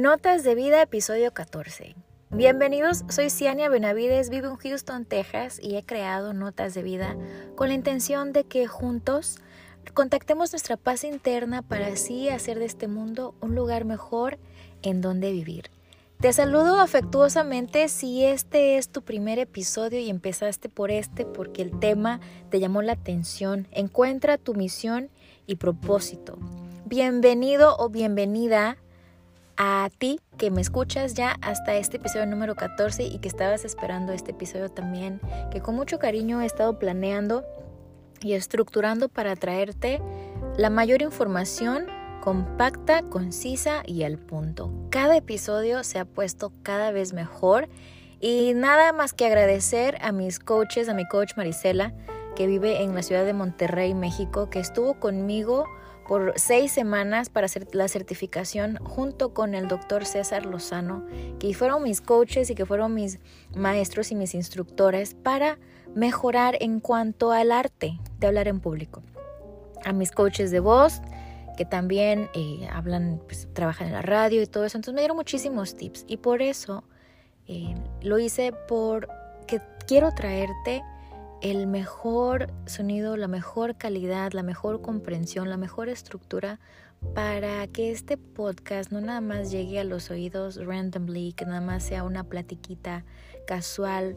Notas de Vida, episodio 14. Bienvenidos, soy Ciania Benavides, vivo en Houston, Texas y he creado Notas de Vida con la intención de que juntos contactemos nuestra paz interna para así hacer de este mundo un lugar mejor en donde vivir. Te saludo afectuosamente si este es tu primer episodio y empezaste por este porque el tema te llamó la atención. Encuentra tu misión y propósito. Bienvenido o bienvenida a ti que me escuchas ya hasta este episodio número 14 y que estabas esperando este episodio también, que con mucho cariño he estado planeando y estructurando para traerte la mayor información compacta, concisa y al punto. Cada episodio se ha puesto cada vez mejor y nada más que agradecer a mis coaches, a mi coach Marisela, que vive en la ciudad de Monterrey, México, que estuvo conmigo por seis semanas para hacer la certificación junto con el doctor César Lozano, que fueron mis coaches y que fueron mis maestros y mis instructores para mejorar en cuanto al arte de hablar en público. A mis coaches de voz, que también eh, hablan, pues, trabajan en la radio y todo eso. Entonces me dieron muchísimos tips y por eso eh, lo hice porque quiero traerte el mejor sonido, la mejor calidad, la mejor comprensión, la mejor estructura para que este podcast no nada más llegue a los oídos randomly, que nada más sea una platiquita casual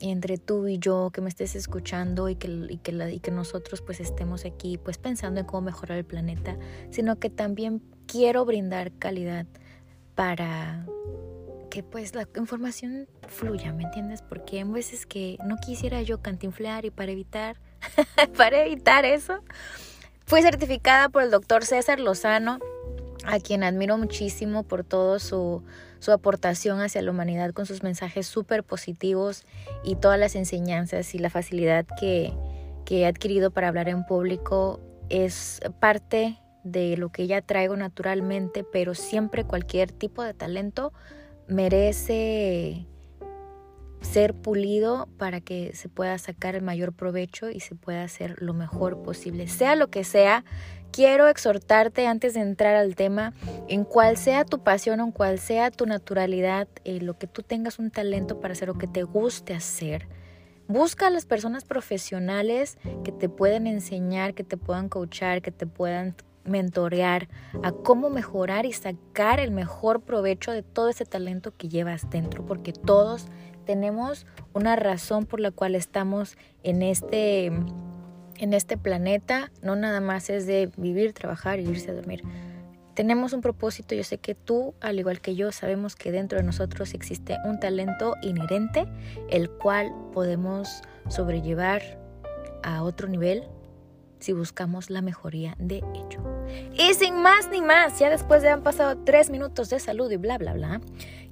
entre tú y yo, que me estés escuchando y que, y que, y que nosotros pues estemos aquí pues pensando en cómo mejorar el planeta, sino que también quiero brindar calidad para pues la información fluya, ¿me entiendes? Porque hay veces que no quisiera yo cantinflear y para evitar, para evitar eso, fui certificada por el doctor César Lozano, a quien admiro muchísimo por todo su, su aportación hacia la humanidad con sus mensajes súper positivos y todas las enseñanzas y la facilidad que, que he adquirido para hablar en público es parte de lo que ya traigo naturalmente, pero siempre cualquier tipo de talento merece ser pulido para que se pueda sacar el mayor provecho y se pueda hacer lo mejor posible. Sea lo que sea, quiero exhortarte antes de entrar al tema, en cual sea tu pasión o en cual sea tu naturalidad, eh, lo que tú tengas un talento para hacer o que te guste hacer. Busca a las personas profesionales que te pueden enseñar, que te puedan coachar, que te puedan mentorear a cómo mejorar y sacar el mejor provecho de todo ese talento que llevas dentro, porque todos tenemos una razón por la cual estamos en este en este planeta, no nada más es de vivir, trabajar y irse a dormir. Tenemos un propósito, yo sé que tú, al igual que yo, sabemos que dentro de nosotros existe un talento inherente, el cual podemos sobrellevar a otro nivel si buscamos la mejoría de ello. Y sin más ni más, ya después de han pasado tres minutos de salud y bla, bla, bla,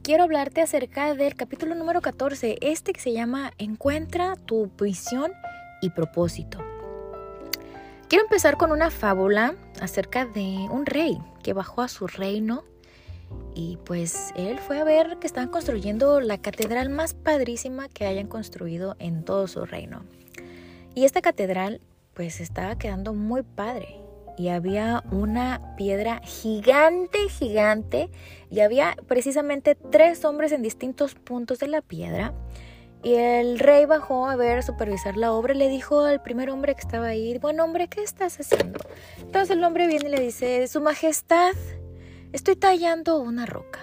quiero hablarte acerca del capítulo número 14, este que se llama Encuentra tu visión y propósito. Quiero empezar con una fábula acerca de un rey que bajó a su reino y pues él fue a ver que estaban construyendo la catedral más padrísima que hayan construido en todo su reino. Y esta catedral pues estaba quedando muy padre y había una piedra gigante, gigante y había precisamente tres hombres en distintos puntos de la piedra. Y el rey bajó a ver, a supervisar la obra y le dijo al primer hombre que estaba ahí, buen hombre, ¿qué estás haciendo? Entonces el hombre viene y le dice, Su Majestad, estoy tallando una roca.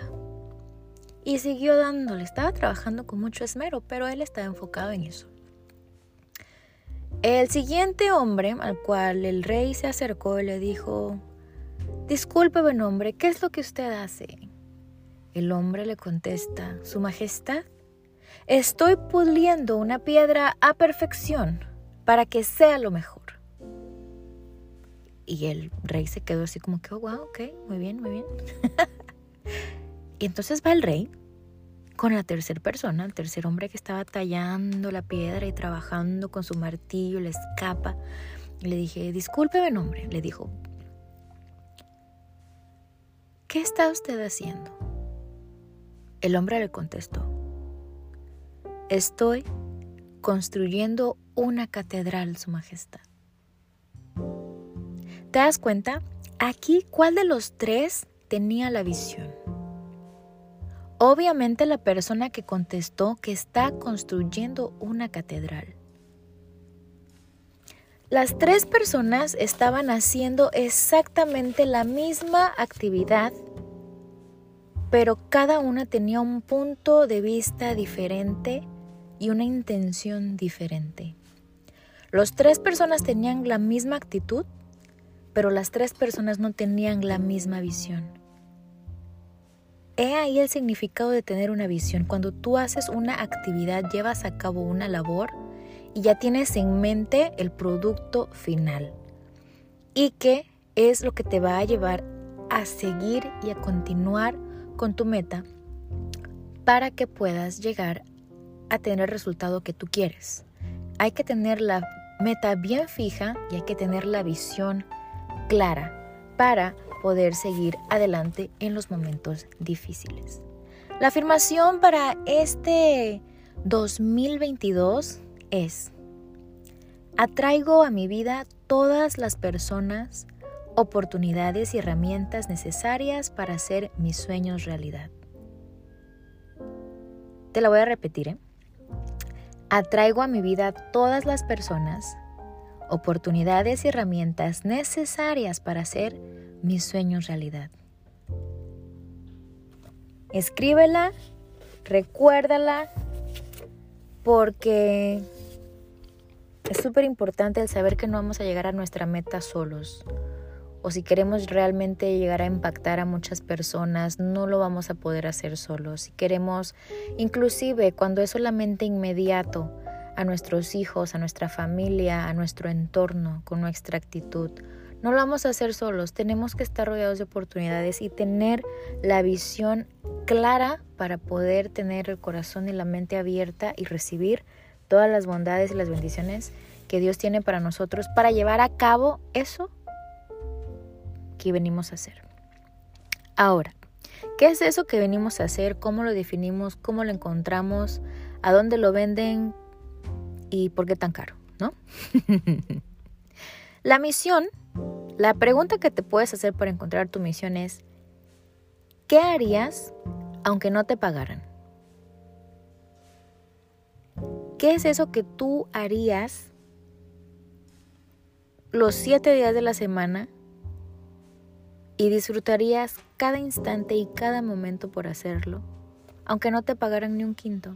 Y siguió dándole, estaba trabajando con mucho esmero, pero él estaba enfocado en eso. El siguiente hombre al cual el rey se acercó le dijo, Disculpe, buen hombre, ¿qué es lo que usted hace? El hombre le contesta, Su Majestad, estoy puliendo una piedra a perfección para que sea lo mejor. Y el rey se quedó así como que, oh, wow, ok, muy bien, muy bien. y entonces va el rey con la tercera persona, el tercer hombre que estaba tallando la piedra y trabajando con su martillo, le escapa. le dije, discúlpeme, hombre, le dijo, ¿qué está usted haciendo? El hombre le contestó, estoy construyendo una catedral, Su Majestad. ¿Te das cuenta? Aquí, ¿cuál de los tres tenía la visión? Obviamente la persona que contestó que está construyendo una catedral. Las tres personas estaban haciendo exactamente la misma actividad, pero cada una tenía un punto de vista diferente y una intención diferente. Los tres personas tenían la misma actitud, pero las tres personas no tenían la misma visión. He ahí el significado de tener una visión. Cuando tú haces una actividad, llevas a cabo una labor y ya tienes en mente el producto final. Y que es lo que te va a llevar a seguir y a continuar con tu meta para que puedas llegar a tener el resultado que tú quieres. Hay que tener la meta bien fija y hay que tener la visión clara para poder seguir adelante en los momentos difíciles. La afirmación para este 2022 es, atraigo a mi vida todas las personas, oportunidades y herramientas necesarias para hacer mis sueños realidad. Te la voy a repetir. ¿eh? Atraigo a mi vida todas las personas, oportunidades y herramientas necesarias para hacer mis sueños realidad. Escríbela, recuérdala, porque es súper importante el saber que no vamos a llegar a nuestra meta solos. O si queremos realmente llegar a impactar a muchas personas, no lo vamos a poder hacer solos. Si queremos, inclusive cuando es solamente inmediato, a nuestros hijos, a nuestra familia, a nuestro entorno, con nuestra actitud. No lo vamos a hacer solos, tenemos que estar rodeados de oportunidades y tener la visión clara para poder tener el corazón y la mente abierta y recibir todas las bondades y las bendiciones que Dios tiene para nosotros para llevar a cabo eso que venimos a hacer. Ahora, ¿qué es eso que venimos a hacer? ¿Cómo lo definimos? ¿Cómo lo encontramos? ¿A dónde lo venden? y por qué tan caro, ¿no? la misión, la pregunta que te puedes hacer para encontrar tu misión es, ¿qué harías aunque no te pagaran? ¿Qué es eso que tú harías los siete días de la semana y disfrutarías cada instante y cada momento por hacerlo, aunque no te pagaran ni un quinto?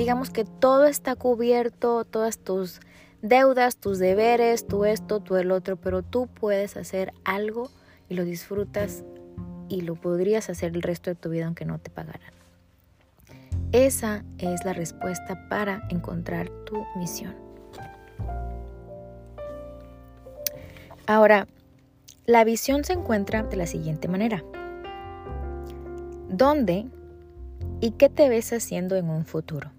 digamos que todo está cubierto, todas tus deudas, tus deberes, tú esto, tú el otro, pero tú puedes hacer algo y lo disfrutas y lo podrías hacer el resto de tu vida aunque no te pagaran. Esa es la respuesta para encontrar tu misión. Ahora, la visión se encuentra de la siguiente manera. ¿Dónde y qué te ves haciendo en un futuro?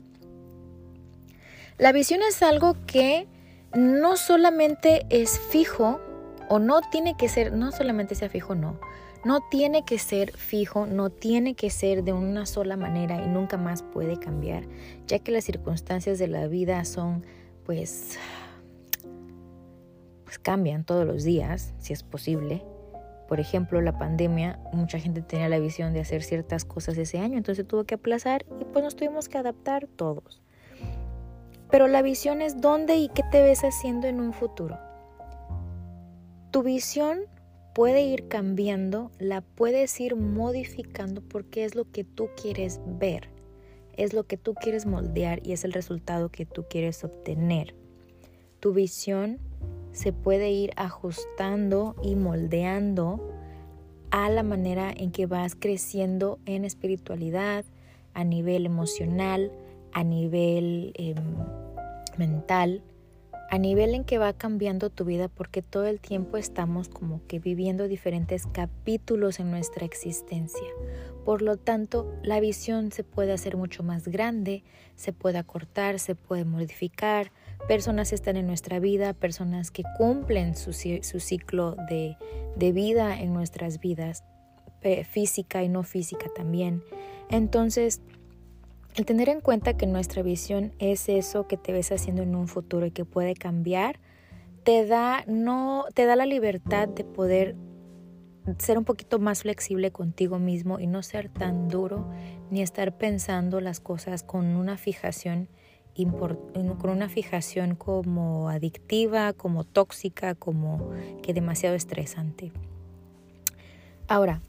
La visión es algo que no solamente es fijo o no tiene que ser, no solamente sea fijo, no. No tiene que ser fijo, no tiene que ser de una sola manera y nunca más puede cambiar, ya que las circunstancias de la vida son, pues, pues cambian todos los días, si es posible. Por ejemplo, la pandemia, mucha gente tenía la visión de hacer ciertas cosas ese año, entonces tuvo que aplazar y pues nos tuvimos que adaptar todos. Pero la visión es dónde y qué te ves haciendo en un futuro. Tu visión puede ir cambiando, la puedes ir modificando porque es lo que tú quieres ver, es lo que tú quieres moldear y es el resultado que tú quieres obtener. Tu visión se puede ir ajustando y moldeando a la manera en que vas creciendo en espiritualidad, a nivel emocional, a nivel em, mental, a nivel en que va cambiando tu vida porque todo el tiempo estamos como que viviendo diferentes capítulos en nuestra existencia. Por lo tanto, la visión se puede hacer mucho más grande, se puede acortar, se puede modificar. Personas están en nuestra vida, personas que cumplen su, ciclo de, de vida en nuestras vidas, física y no física también. Entonces, el tener en cuenta que nuestra visión es eso que te ves haciendo en un futuro y que puede cambiar, te da no te da la libertad de poder ser un poquito más flexible contigo mismo y no ser tan duro ni estar pensando las cosas con una fijación con una fijación como adictiva, como tóxica, como que demasiado estresante. Ahora,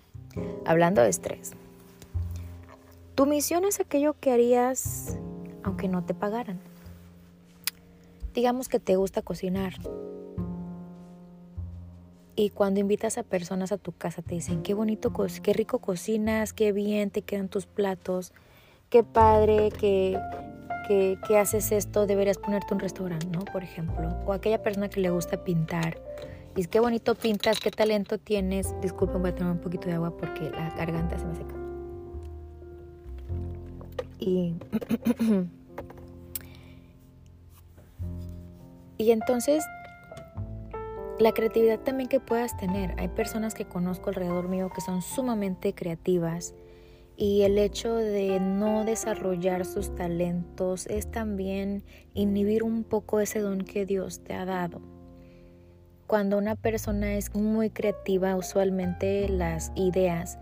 hablando de estrés, tu misión es aquello que harías aunque no te pagaran. Digamos que te gusta cocinar. Y cuando invitas a personas a tu casa te dicen, qué bonito, qué rico cocinas, qué bien te quedan tus platos, qué padre que, que, haces esto, deberías ponerte un restaurante, ¿no? Por ejemplo. O aquella persona que le gusta pintar. Y qué bonito pintas, qué talento tienes. Disculpen, voy a tomar un poquito de agua porque la garganta se me seca. Y, y entonces, la creatividad también que puedas tener. Hay personas que conozco alrededor mío que son sumamente creativas y el hecho de no desarrollar sus talentos es también inhibir un poco ese don que Dios te ha dado. Cuando una persona es muy creativa, usualmente las ideas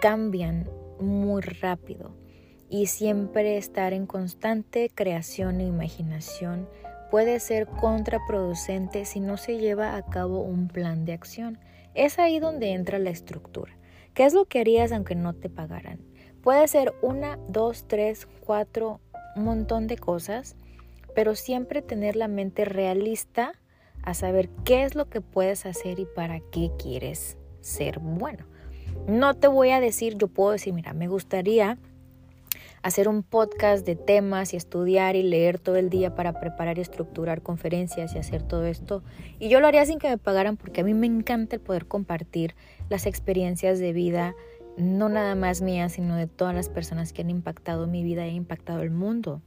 cambian muy rápido y siempre estar en constante creación e imaginación puede ser contraproducente si no se lleva a cabo un plan de acción. Es ahí donde entra la estructura. ¿Qué es lo que harías aunque no te pagaran? Puede ser una, dos, tres, cuatro, un montón de cosas, pero siempre tener la mente realista a saber qué es lo que puedes hacer y para qué quieres ser bueno. No te voy a decir, yo puedo decir, mira, me gustaría hacer un podcast de temas y estudiar y leer todo el día para preparar y estructurar conferencias y hacer todo esto. Y yo lo haría sin que me pagaran porque a mí me encanta el poder compartir las experiencias de vida no nada más mía, sino de todas las personas que han impactado mi vida e impactado el mundo.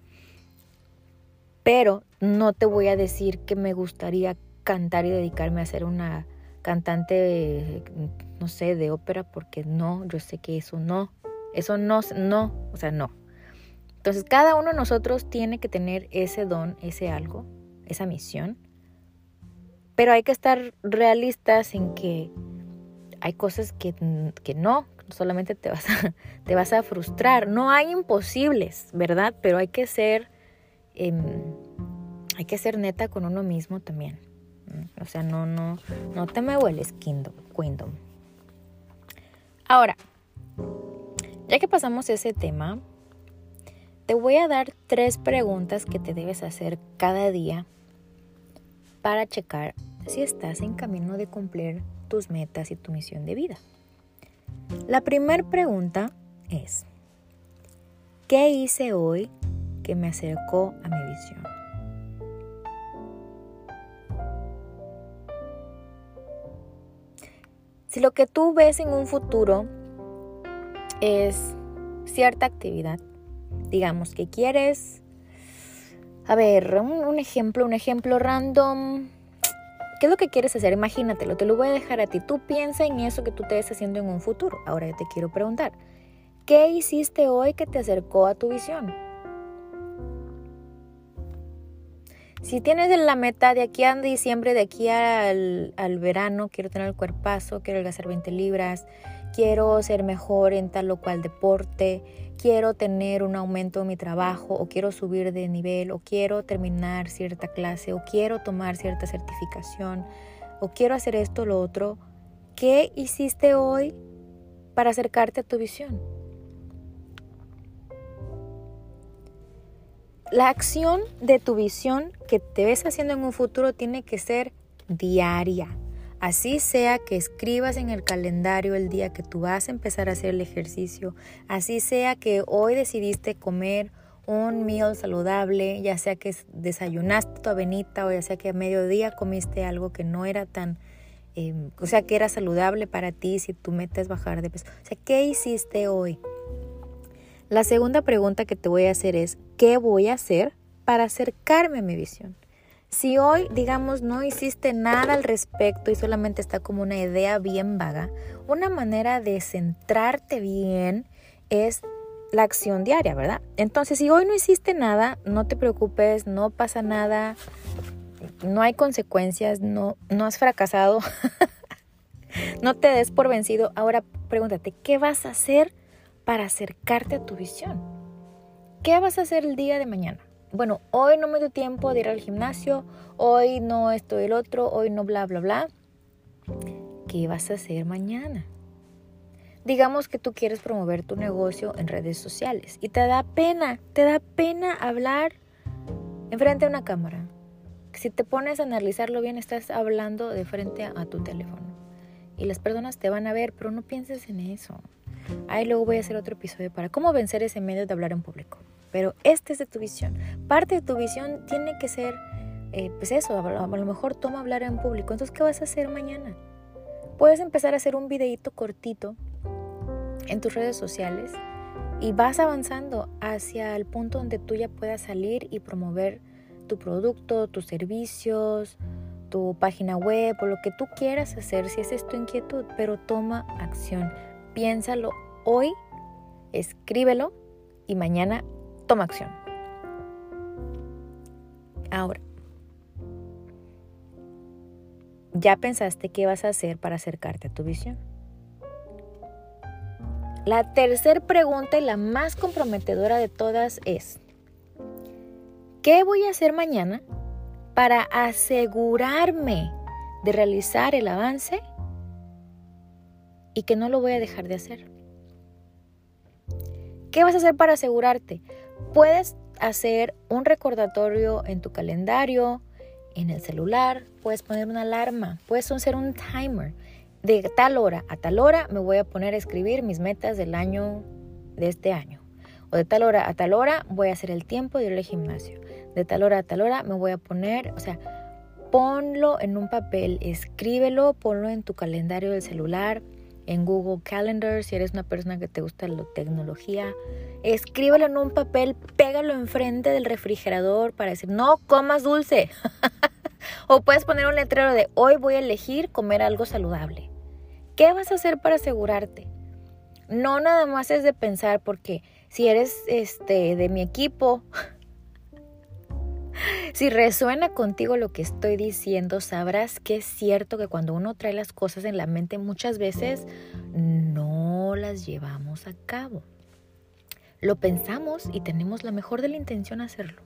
Pero no te voy a decir que me gustaría cantar y dedicarme a ser una cantante, no sé, de ópera, porque no, yo sé que eso no, eso no, no, o sea, no. Entonces cada uno de nosotros tiene que tener ese don, ese algo, esa misión, pero hay que estar realistas en que hay cosas que, que no, solamente te vas, a, te vas a frustrar. No hay imposibles, ¿verdad? Pero hay que ser, em, hay que ser neta con uno mismo también. O sea, no, no, no te me hueles, Kingdom. Ahora, ya que pasamos ese tema, te voy a dar tres preguntas que te debes hacer cada día para checar si estás en camino de cumplir tus metas y tu misión de vida. La primera pregunta es, ¿qué hice hoy que me acercó a mi visión? Si lo que tú ves en un futuro es cierta actividad, digamos que quieres, a ver, un, ejemplo, un ejemplo random, ¿Qué es lo que quieres hacer? Imagínatelo, te lo voy a dejar a ti. Tú piensa en eso que tú te estés haciendo en un futuro. Ahora yo te quiero preguntar, ¿qué hiciste hoy que te acercó a tu visión? Si tienes la meta de aquí a diciembre, de aquí al, al verano, quiero tener el cuerpazo, quiero adelgazar 20 libras, quiero ser mejor en tal o cual deporte, quiero tener un aumento en mi trabajo o quiero subir de nivel o quiero terminar cierta clase o quiero tomar cierta certificación o quiero hacer esto o lo otro, ¿qué hiciste hoy para acercarte a tu visión? La acción de tu visión que te ves haciendo en un futuro tiene que ser diaria. Así sea que escribas en el calendario el día que tú vas a empezar a hacer el ejercicio, así sea que hoy decidiste comer un meal saludable, ya sea que desayunaste tu avenita o ya sea que a mediodía comiste algo que no era tan, em, o sea, que era saludable para ti si tu meta es bajar de peso. O sea, ¿qué hiciste hoy? La segunda pregunta que te voy a hacer es, ¿qué voy a hacer para acercarme a mi visión? Si hoy, digamos, no hiciste nada al respecto y solamente está como una idea bien vaga, una manera de centrarte bien es la acción diaria, ¿verdad? Entonces, si hoy no hiciste nada, no te preocupes, no pasa nada, no hay consecuencias, no, no has fracasado. No te des por vencido. Ahora pregúntate, ¿qué vas a hacer para acercarte a tu visión? ¿Qué vas a hacer el día de mañana? Bueno, hoy no me dio tiempo de ir al gimnasio, hoy no estoy el otro, hoy no bla, bla, bla. ¿Qué vas a hacer mañana? Digamos que tú quieres promover tu negocio en redes sociales y te da pena, te da pena hablar enfrente a una cámara. Si te pones a analizarlo bien, estás hablando de frente a, tu teléfono. Y las personas te van a ver, pero no pienses en eso. Ahí luego voy a hacer otro episodio para cómo vencer ese medio de hablar en público. Pero este es de tu visión. Parte de tu visión tiene que ser, eh, pues eso, a lo mejor toma hablar en público. Entonces, ¿qué vas a hacer mañana? Puedes empezar a hacer un videito cortito en tus redes sociales y vas avanzando hacia el punto donde tú ya puedas salir y promover tu producto, tus servicios, tu página web o lo que tú quieras hacer si esa es tu inquietud, pero toma acción. Piénsalo hoy, escríbelo y mañana toma acción. Ahora, ¿ya pensaste qué vas a hacer para acercarte a tu visión? La tercera pregunta y la más comprometedora de todas es, ¿qué voy a hacer mañana para asegurarme de realizar el avance y que no lo voy a dejar de hacer? ¿Qué vas a hacer para asegurarte? Puedes hacer un recordatorio en tu calendario, en el celular, puedes poner una alarma, puedes hacer un timer de tal hora a tal hora me voy a poner a escribir mis metas del año de este año. O de tal hora a tal hora voy a hacer el tiempo de ir al gimnasio. De tal hora a tal hora me voy a poner, o sea, ponlo en un papel, escríbelo, ponlo en tu calendario del celular, en Google Calendar, si eres una persona que te gusta la tecnología. Escríbelo en un papel, pégalo enfrente del refrigerador para decir, no comas dulce. o puedes poner un letrero de, hoy voy a elegir comer algo saludable. ¿Qué vas a hacer para asegurarte? No nada más es de pensar porque si eres este de mi equipo, si resuena contigo lo que estoy diciendo, sabrás que es cierto que cuando uno trae las cosas en la mente muchas veces no las llevamos a cabo. Lo pensamos y tenemos la mejor de la intención hacerlo.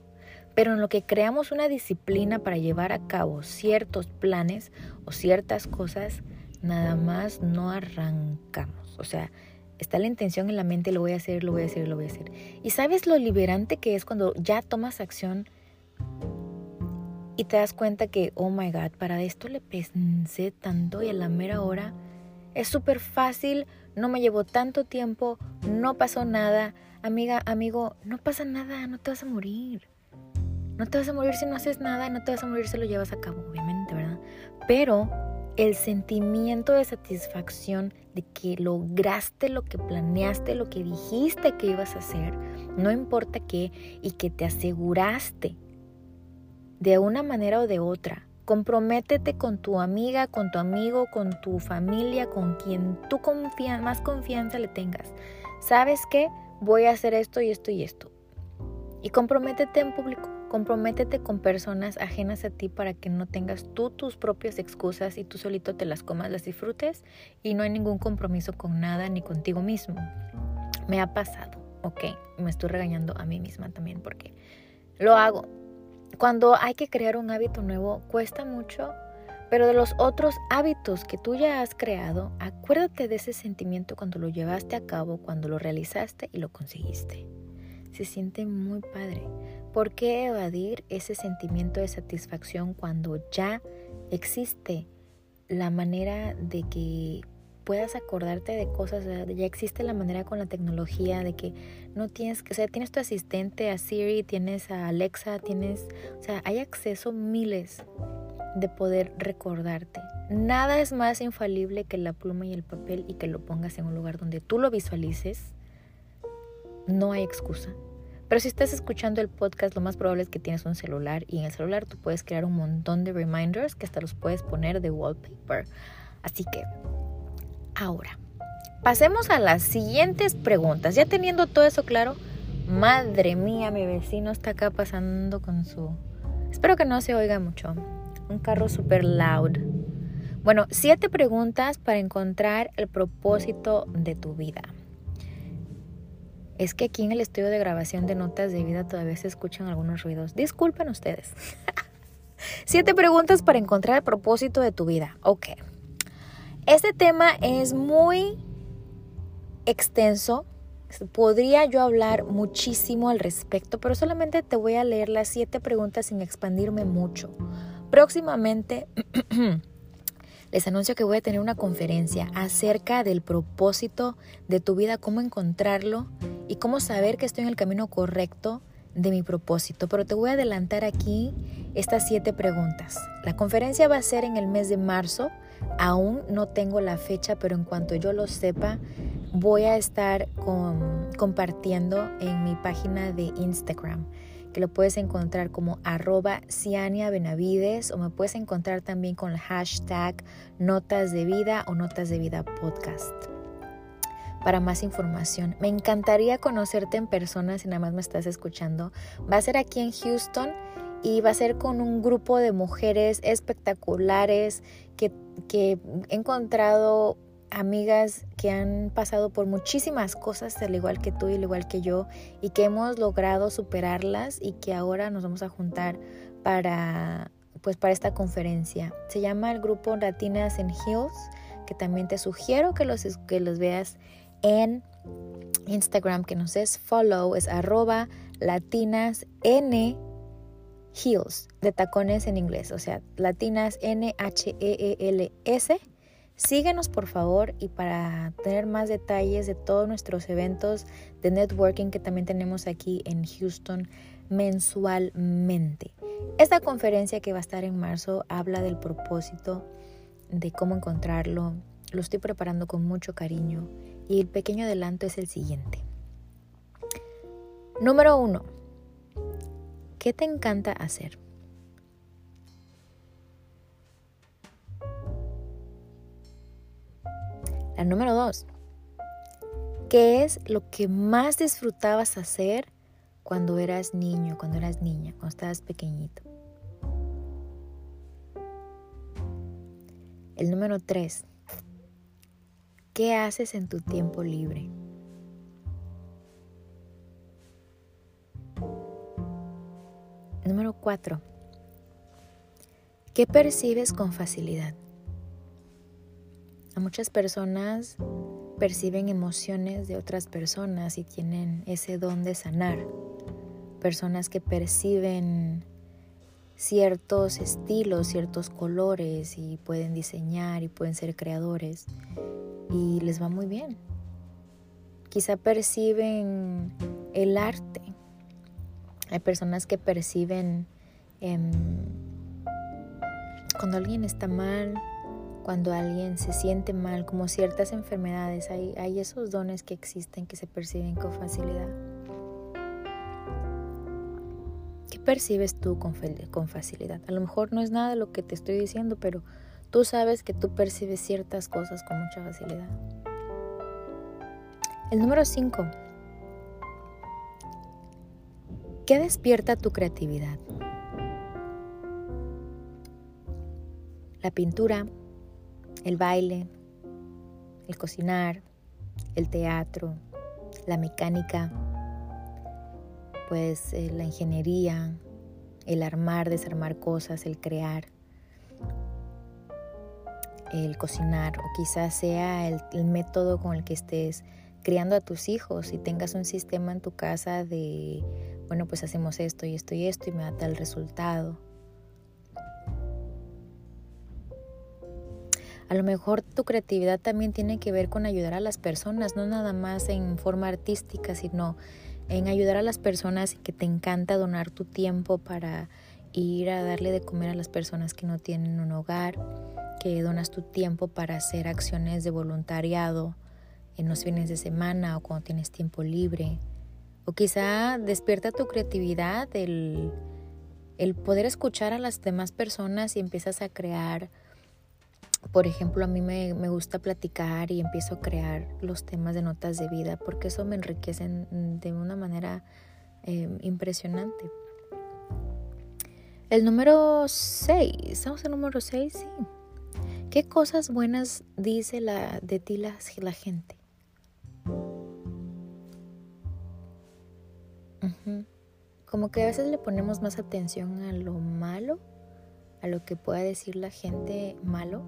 Pero en lo que creamos una disciplina para llevar a cabo ciertos planes o ciertas cosas, nada más no arrancamos. O sea, está la intención en la mente, lo voy a hacer, lo voy a hacer, lo voy a hacer. Y sabes lo liberante que es cuando ya tomas acción y te das cuenta que, oh my God, para esto le pensé tanto y a la mera hora es súper fácil, no me llevó tanto tiempo, no pasó nada. Amiga, amigo, no pasa nada, no te vas a morir. No te vas a morir si no haces nada no te vas a morir si lo llevas a cabo, obviamente, ¿verdad? Pero el sentimiento de satisfacción de que lograste lo que planeaste, lo que dijiste que ibas a hacer, no importa qué, y que te aseguraste de una manera o de otra. Comprométete con tu amiga, con tu amigo, con tu familia, con quien tú más confianza le tengas. ¿Sabes qué? Voy a hacer esto y esto y esto. Y comprométete en público. Comprométete con personas ajenas a ti para que no tengas tú tus propias excusas y tú solito te las comas, las disfrutes y no hay ningún compromiso con nada ni contigo mismo. Me ha pasado, ok, me estoy regañando a mí misma también porque lo hago. Cuando hay que crear un hábito nuevo cuesta mucho, pero de los otros hábitos que tú ya has creado, acuérdate de ese sentimiento cuando lo llevaste a cabo, cuando lo realizaste y lo conseguiste. Se siente muy padre. ¿Por qué evadir ese sentimiento de satisfacción cuando ya existe la manera de que puedas acordarte de cosas, ya existe la manera con la tecnología de que no tienes que, o sea, tienes tu asistente a Siri, tienes a Alexa, tienes, o sea, hay acceso miles de poder recordarte. Nada es más infalible que la pluma y el papel y que lo pongas en un lugar donde tú lo visualices. No hay excusa. Pero si estás escuchando el podcast, lo más probable es que tienes un celular y en el celular tú puedes crear un montón de reminders que hasta los puedes poner de wallpaper. Así que, ahora, pasemos a las siguientes preguntas. Ya teniendo todo eso claro, madre mía, mi vecino está acá pasando con su... Espero que no se oiga mucho. Un carro súper loud. Bueno, siete preguntas para encontrar el propósito de tu vida. Es que aquí en el estudio de grabación de notas de vida todavía se escuchan algunos ruidos. Disculpen ustedes. Siete preguntas para encontrar el propósito de tu vida. Ok. Este tema es muy extenso. Podría yo hablar muchísimo al respecto, pero solamente te voy a leer las siete preguntas sin expandirme mucho. Próximamente les anuncio que voy a tener una conferencia acerca del propósito de tu vida, cómo encontrarlo y cómo saber que estoy en el camino correcto de mi propósito. Pero te voy a adelantar aquí estas siete preguntas. La conferencia va a ser en el mes de marzo. Aún no tengo la fecha, pero en cuanto yo lo sepa, voy a estar compartiendo en mi página de Instagram que lo puedes encontrar como arroba Ciania Benavides o me puedes encontrar también con el hashtag Notas de Vida o Notas de Vida Podcast. Para más información, me encantaría conocerte en persona si nada más me estás escuchando. Va a ser aquí en Houston y va a ser con un grupo de mujeres espectaculares que, he encontrado amigas que han pasado por muchísimas cosas al igual que tú y al igual que yo y que hemos logrado superarlas y que ahora nos vamos a juntar para pues para esta conferencia. Se llama el grupo Latinas en Hills, que también te sugiero que los, que los veas en Instagram, que nos es follow, es arroba latinas n heels, de tacones en inglés, o sea, latinas n h e e l s Síguenos por favor y para tener más detalles de todos nuestros eventos de networking que también tenemos aquí en Houston mensualmente. Esta conferencia que va a estar en marzo habla del propósito, de cómo encontrarlo. Lo estoy preparando con mucho cariño y el pequeño adelanto es el siguiente. Número uno, ¿qué te encanta hacer? La número dos, ¿qué es lo que más disfrutabas hacer cuando eras niño, cuando eras niña, cuando estabas pequeñito? El número tres, ¿qué haces en tu tiempo libre? Número cuatro, ¿qué percibes con facilidad? Muchas personas perciben emociones de otras personas y tienen ese don de sanar. Personas que perciben ciertos estilos, ciertos colores y pueden diseñar y pueden ser creadores y les va muy bien. Quizá perciben el arte. Hay personas que perciben em, cuando alguien está mal, cuando alguien se siente mal, como ciertas enfermedades, hay, esos dones que existen que se perciben con facilidad. ¿Qué percibes tú con, facilidad? A lo mejor no es nada lo que te estoy diciendo, pero tú sabes que tú percibes ciertas cosas con mucha facilidad. El número 5. ¿Qué despierta tu creatividad? La pintura, el baile, el cocinar, el teatro, la mecánica, pues eh, la ingeniería, el armar, desarmar cosas, el crear, el cocinar o quizás sea el, el, método con el que estés criando a tus hijos y tengas un sistema en tu casa de, bueno, pues hacemos esto y esto y esto y me da tal resultado. A lo mejor tu creatividad también tiene que ver con ayudar a las personas, no nada más en forma artística, sino en ayudar a las personas que te encanta donar tu tiempo para ir a darle de comer a las personas que no tienen un hogar, que donas tu tiempo para hacer acciones de voluntariado en los fines de semana o cuando tienes tiempo libre. O quizá despierta tu creatividad el, el poder escuchar a las demás personas y empiezas a crear por ejemplo, a mí me, gusta platicar y empiezo a crear los temas de notas de vida porque eso me enriquece de una manera em, impresionante. El número 6, ¿estamos en número 6? Sí. ¿Qué cosas buenas dice la, de ti la gente? Como que a veces le ponemos más atención a lo malo, a lo que pueda decir la gente malo.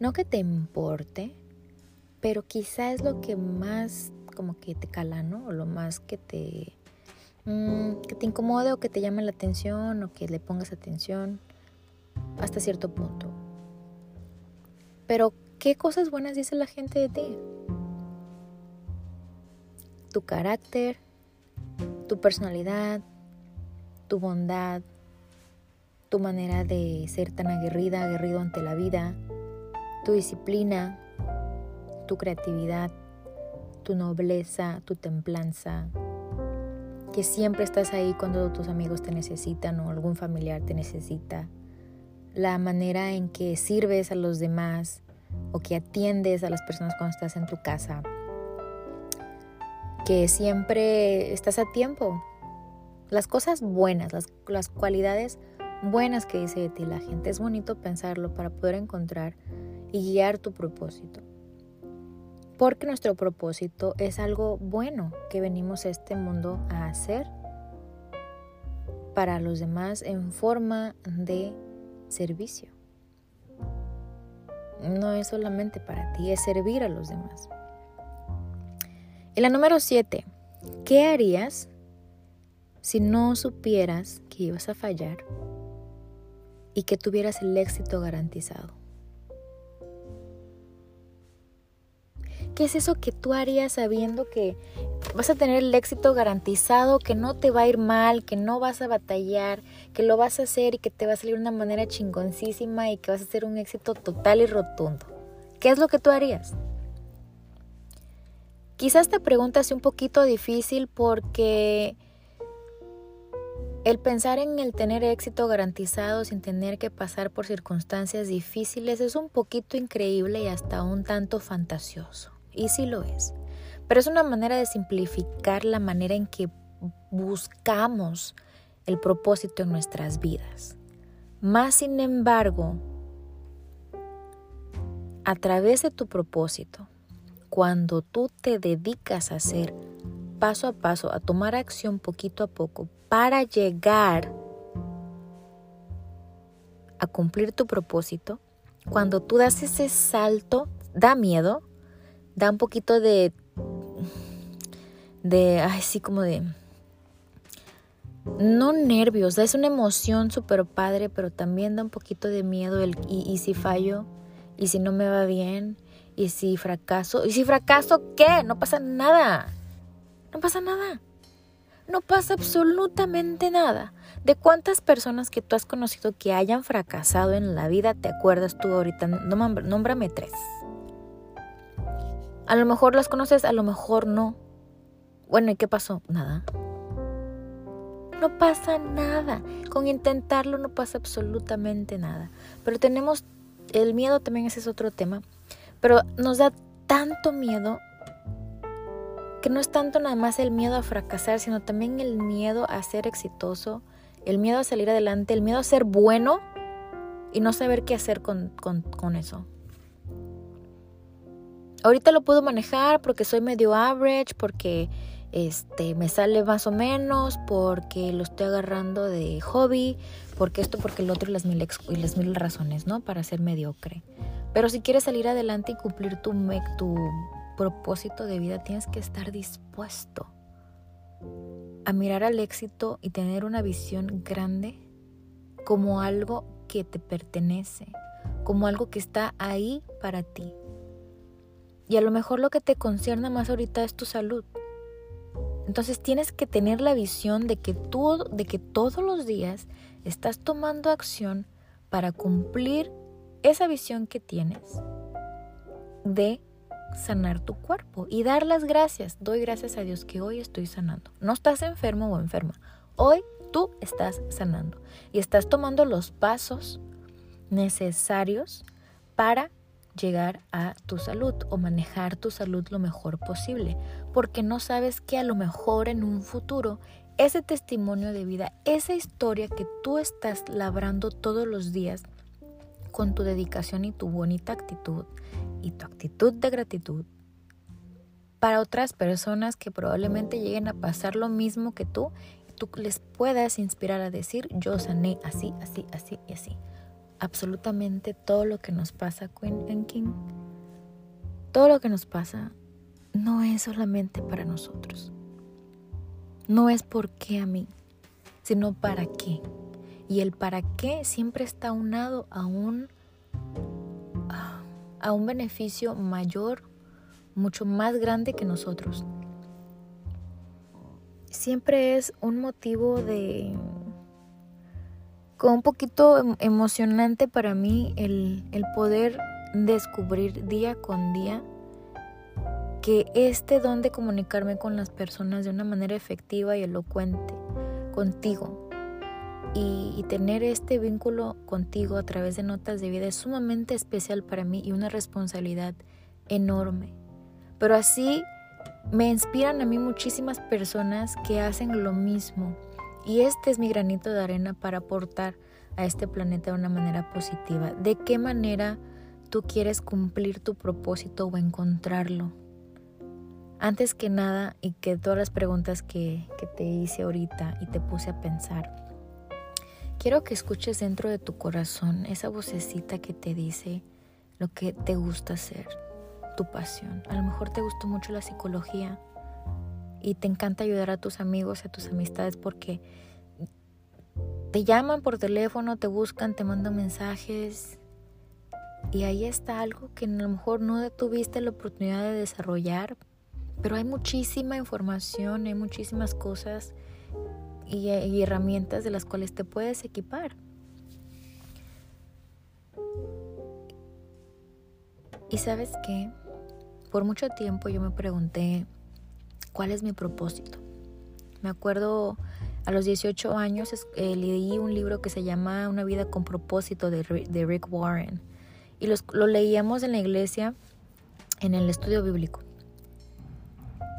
No que te importe, pero quizá es lo que más como que te cala, ¿no? O lo más que te, mm, que te incomode o que te llame la atención o que le pongas atención hasta cierto punto. Pero, ¿qué cosas buenas dice la gente de ti? Tu carácter, tu personalidad, tu bondad, tu manera de ser tan aguerrida, aguerrido ante la vida, tu disciplina, tu creatividad, tu nobleza, tu templanza, que siempre estás ahí cuando tus amigos te necesitan o algún familiar te necesita, la manera en que sirves a los demás o que atiendes a las personas cuando estás en tu casa, que siempre estás a tiempo, las cosas buenas, las, las cualidades buenas que dice de ti la gente. Es bonito pensarlo para poder encontrar y guiar tu propósito. Porque nuestro propósito es algo bueno que venimos a este mundo a hacer para los demás en forma de servicio. No es solamente para ti, es servir a los demás. Y la número 7, ¿qué harías si no supieras que ibas a fallar y que tuvieras el éxito garantizado? ¿Qué es eso que tú harías sabiendo que vas a tener el éxito garantizado, que no te va a ir mal, que no vas a batallar, que lo vas a hacer y que te va a salir de una manera chingoncísima y que vas a ser un éxito total y rotundo? ¿Qué es lo que tú harías? Quizás esta pregunta sea un poquito difícil porque el pensar en el tener éxito garantizado sin tener que pasar por circunstancias difíciles es un poquito increíble y hasta un tanto fantasioso. Y sí lo es. Pero es una manera de simplificar la manera en que buscamos el propósito en nuestras vidas. Más sin embargo, a través de tu propósito, cuando tú te dedicas a hacer paso a paso, a tomar acción poquito a poco para llegar a cumplir tu propósito, cuando tú das ese salto, da miedo, da un poquito de, de, ay, sí, como de, no nervios, es una emoción súper padre, pero también da un poquito de miedo el, y, y si fallo, y si no me va bien, y si fracaso, y si fracaso, ¿qué? No pasa nada. No pasa nada. No pasa absolutamente nada. ¿De cuántas personas que tú has conocido que hayan fracasado en la vida te acuerdas tú ahorita? Nómbrame tres. A lo mejor las conoces, a lo mejor no. Bueno, ¿y qué pasó? Nada. No pasa nada. Con intentarlo no pasa absolutamente nada. Pero tenemos, el miedo también ese es otro tema. Pero nos da tanto miedo que no es tanto nada más el miedo a fracasar, sino también el miedo a ser exitoso, el miedo a salir adelante, el miedo a ser bueno y no saber qué hacer con, eso. Ahorita lo puedo manejar porque soy medio average, porque este, me sale más o menos, porque lo estoy agarrando de hobby, porque esto, porque el otro y las mil, y las mil razones, ¿no? Para ser mediocre. Pero si quieres salir adelante y cumplir tu, tu propósito de vida tienes que estar dispuesto a mirar al éxito y tener una visión grande como algo que te pertenece, como algo que está ahí para ti. Y a lo mejor lo que te concierne más ahorita es tu salud. Entonces tienes que tener la visión de que tú, de que todos los días estás tomando acción para cumplir esa visión que tienes de sanar tu cuerpo y dar las gracias. Doy gracias a Dios que hoy estoy sanando. No estás enfermo o enferma. Hoy tú estás sanando y estás tomando los pasos necesarios para llegar a tu salud o manejar tu salud lo mejor posible, porque no sabes que a lo mejor en un futuro ese testimonio de vida, esa historia que tú estás labrando todos los días, con tu dedicación y tu bonita actitud y tu actitud de gratitud para otras personas que probablemente lleguen a pasar lo mismo que tú tú les puedas inspirar a decir yo sané así, así, así y así. Absolutamente todo lo que nos pasa, Queen and King, todo lo que nos pasa no es solamente para nosotros. No es por qué a mí, sino para qué. Y el para qué siempre está unado a un, a un beneficio mayor, mucho más grande que nosotros. Siempre es un motivo de... Con un poquito em, emocionante para mí el, el poder descubrir día con día que este don de comunicarme con las personas de una manera efectiva y elocuente contigo y, tener este vínculo contigo a través de notas de vida es sumamente especial para mí y una responsabilidad enorme. Pero así me inspiran a mí muchísimas personas que hacen lo mismo y este es mi granito de arena para aportar a este planeta de una manera positiva. ¿De qué manera tú quieres cumplir tu propósito o encontrarlo? Antes que nada y que todas las preguntas que, que te hice ahorita y te puse a pensar, quiero que escuches dentro de tu corazón esa vocecita que te dice lo que te gusta hacer, tu pasión. A lo mejor te gustó mucho la psicología y te encanta ayudar a tus amigos, a tus amistades porque te llaman por teléfono, te buscan, te mandan mensajes y ahí está algo que a lo mejor no tuviste la oportunidad de desarrollar, pero hay muchísima información, hay muchísimas cosas y, herramientas de las cuales te puedes equipar. Y sabes qué, por mucho tiempo yo me pregunté, ¿cuál es mi propósito? Me acuerdo a los 18 años eh, leí un libro que se llama Una vida con propósito de, Rick Warren. Y lo leíamos en la iglesia en el estudio bíblico.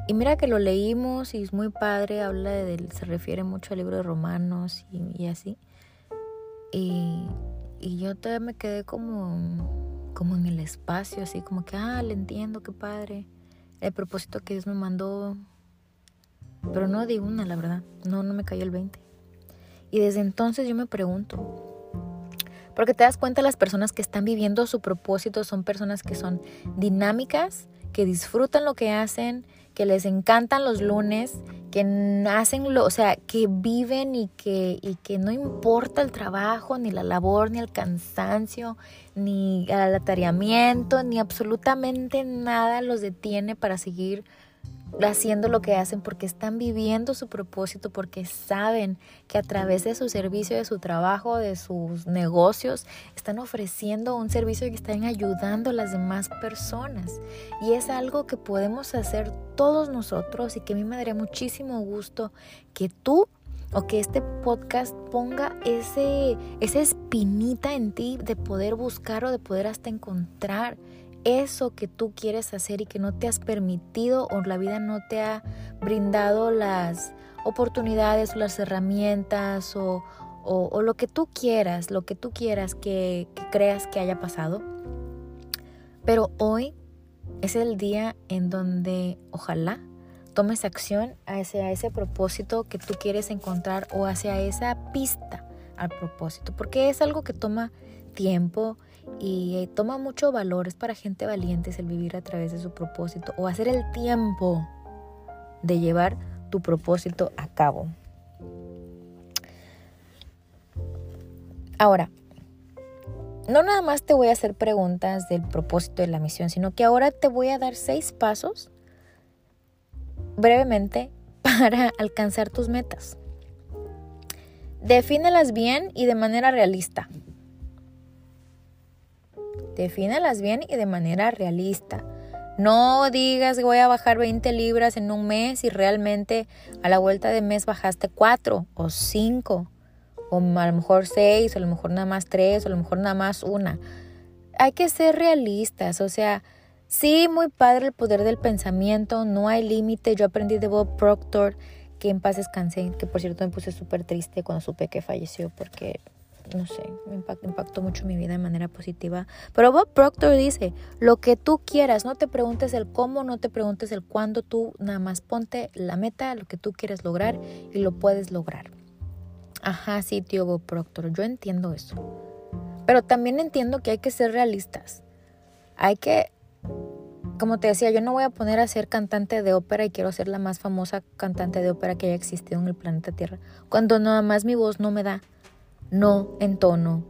Y mira que lo leímos y es muy padre, habla de, se refiere mucho al libro de Romanos y, así. Y, yo todavía me quedé como, como en el espacio, así como que, ah, le entiendo, qué padre. El propósito que Dios me mandó. Pero no di una, la verdad. No, no me cayó el 20. Y desde entonces yo me pregunto, porque te das cuenta las personas que están viviendo su propósito son personas que son dinámicas, que disfrutan lo que hacen, que les encantan los lunes, que hacen lo, o sea, que viven y que, y que no importa el trabajo, ni la labor, ni el cansancio, ni el atareamiento, ni absolutamente nada los detiene para seguir haciendo lo que hacen porque están viviendo su propósito, porque saben que a través de su servicio, de su trabajo, de sus negocios, están ofreciendo un servicio que están ayudando a las demás personas. Y es algo que podemos hacer todos nosotros y que a mí me daría muchísimo gusto que tú o que este podcast ponga ese, esa espinita en ti de poder buscar o de poder hasta encontrar eso que tú quieres hacer y que no te has permitido o la vida no te ha brindado las oportunidades o las herramientas o, lo que tú quieras, lo que tú quieras que, creas que haya pasado. Pero hoy es el día en donde ojalá tomes acción hacia ese propósito que tú quieres encontrar o hacia esa pista al propósito, porque es algo que toma tiempo, y eh, toma mucho valor, es para gente valiente el vivir a través de su propósito o hacer el tiempo de llevar tu propósito a cabo. Ahora, no nada más te voy a hacer preguntas del propósito de la misión, sino que ahora te voy a dar seis pasos brevemente para alcanzar tus metas. Defínelas bien y de manera realista. Defínelas bien y de manera realista. No digas voy a bajar 20 libras en un mes y realmente a la vuelta de mes bajaste 4 o 5 o a lo mejor 6 o a lo mejor nada más 3 o a lo mejor nada más una. Hay que ser realistas, o sea, sí, muy padre el poder del pensamiento, no hay límite. Yo aprendí de Bob Proctor, que en paz descansé, que por cierto me puse súper triste cuando supe que falleció porque no sé, me impactó, mucho mi vida de manera positiva. Pero Bob Proctor dice, lo que tú quieras, no te preguntes el cómo, no te preguntes el cuándo, tú nada más ponte la meta, lo que tú quieres lograr y lo puedes lograr. Ajá, sí, tío Bob Proctor, yo entiendo eso. Pero también entiendo que hay que ser realistas. Hay que, como te decía, yo no voy a poner a ser cantante de ópera y quiero ser la más famosa cantante de ópera que haya existido en el planeta Tierra, cuando nada más mi voz no me da no en tono,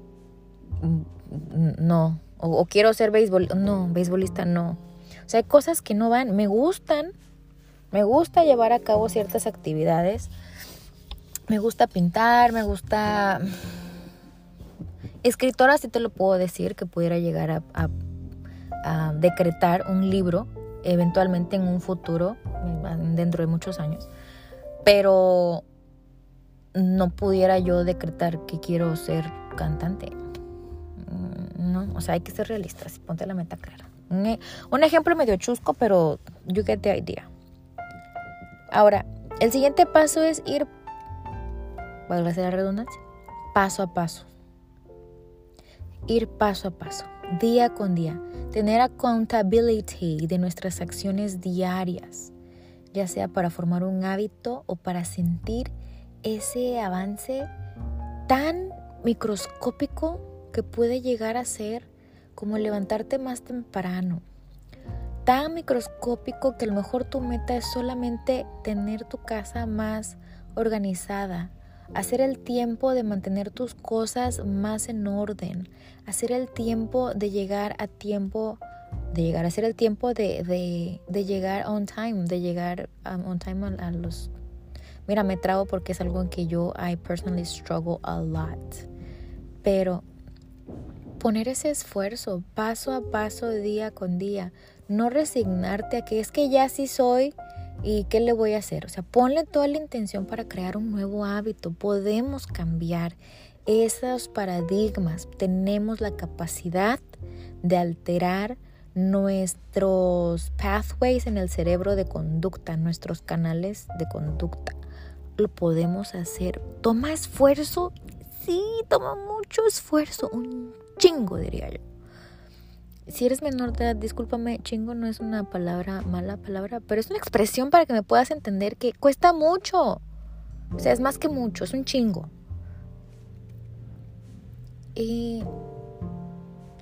no, o, quiero ser béisbol, no, beisbolista no. O sea, hay cosas que no van, me gustan, me gusta llevar a cabo ciertas actividades, me gusta pintar, me gusta... Escritora sí te lo puedo decir, que pudiera llegar a decretar un libro eventualmente en un futuro, dentro de muchos años. Pero no pudiera yo decretar que quiero ser cantante. Mm, no, o sea, hay que ser realistas, ponte la meta clara. Un, e, ejemplo medio chusco, pero you get the idea. Ahora, el siguiente paso es ir, a hacer la redundancia, paso a paso. Ir paso a paso, día con día. Tener accountability de nuestras acciones diarias, ya sea para formar un hábito o para sentir ese avance tan microscópico que puede llegar a ser como levantarte más temprano. Tan microscópico que a lo mejor tu meta es solamente tener tu casa más organizada, hacer el tiempo de mantener tus cosas más en orden, hacer el tiempo de llegar a tiempo, de llegar, a hacer el tiempo de, llegar on time, de llegar um, on time a los Mira, me trago porque es algo en que yo, I personally struggle a lot. Pero poner ese esfuerzo paso a paso, día con día, no resignarte a que es que ya sí soy y qué le voy a hacer. O sea, ponle toda la intención para crear un nuevo hábito. Podemos cambiar esos paradigmas. Tenemos la capacidad de alterar nuestros pathways en el cerebro de conducta, nuestros canales de conducta lo podemos hacer. ¿Toma esfuerzo? Sí, toma mucho esfuerzo, un chingo diría yo. Si eres menor de edad, discúlpame, chingo no es una palabra, mala palabra, pero es una expresión para que me puedas entender que cuesta mucho. O sea, es más que mucho, es un chingo. Y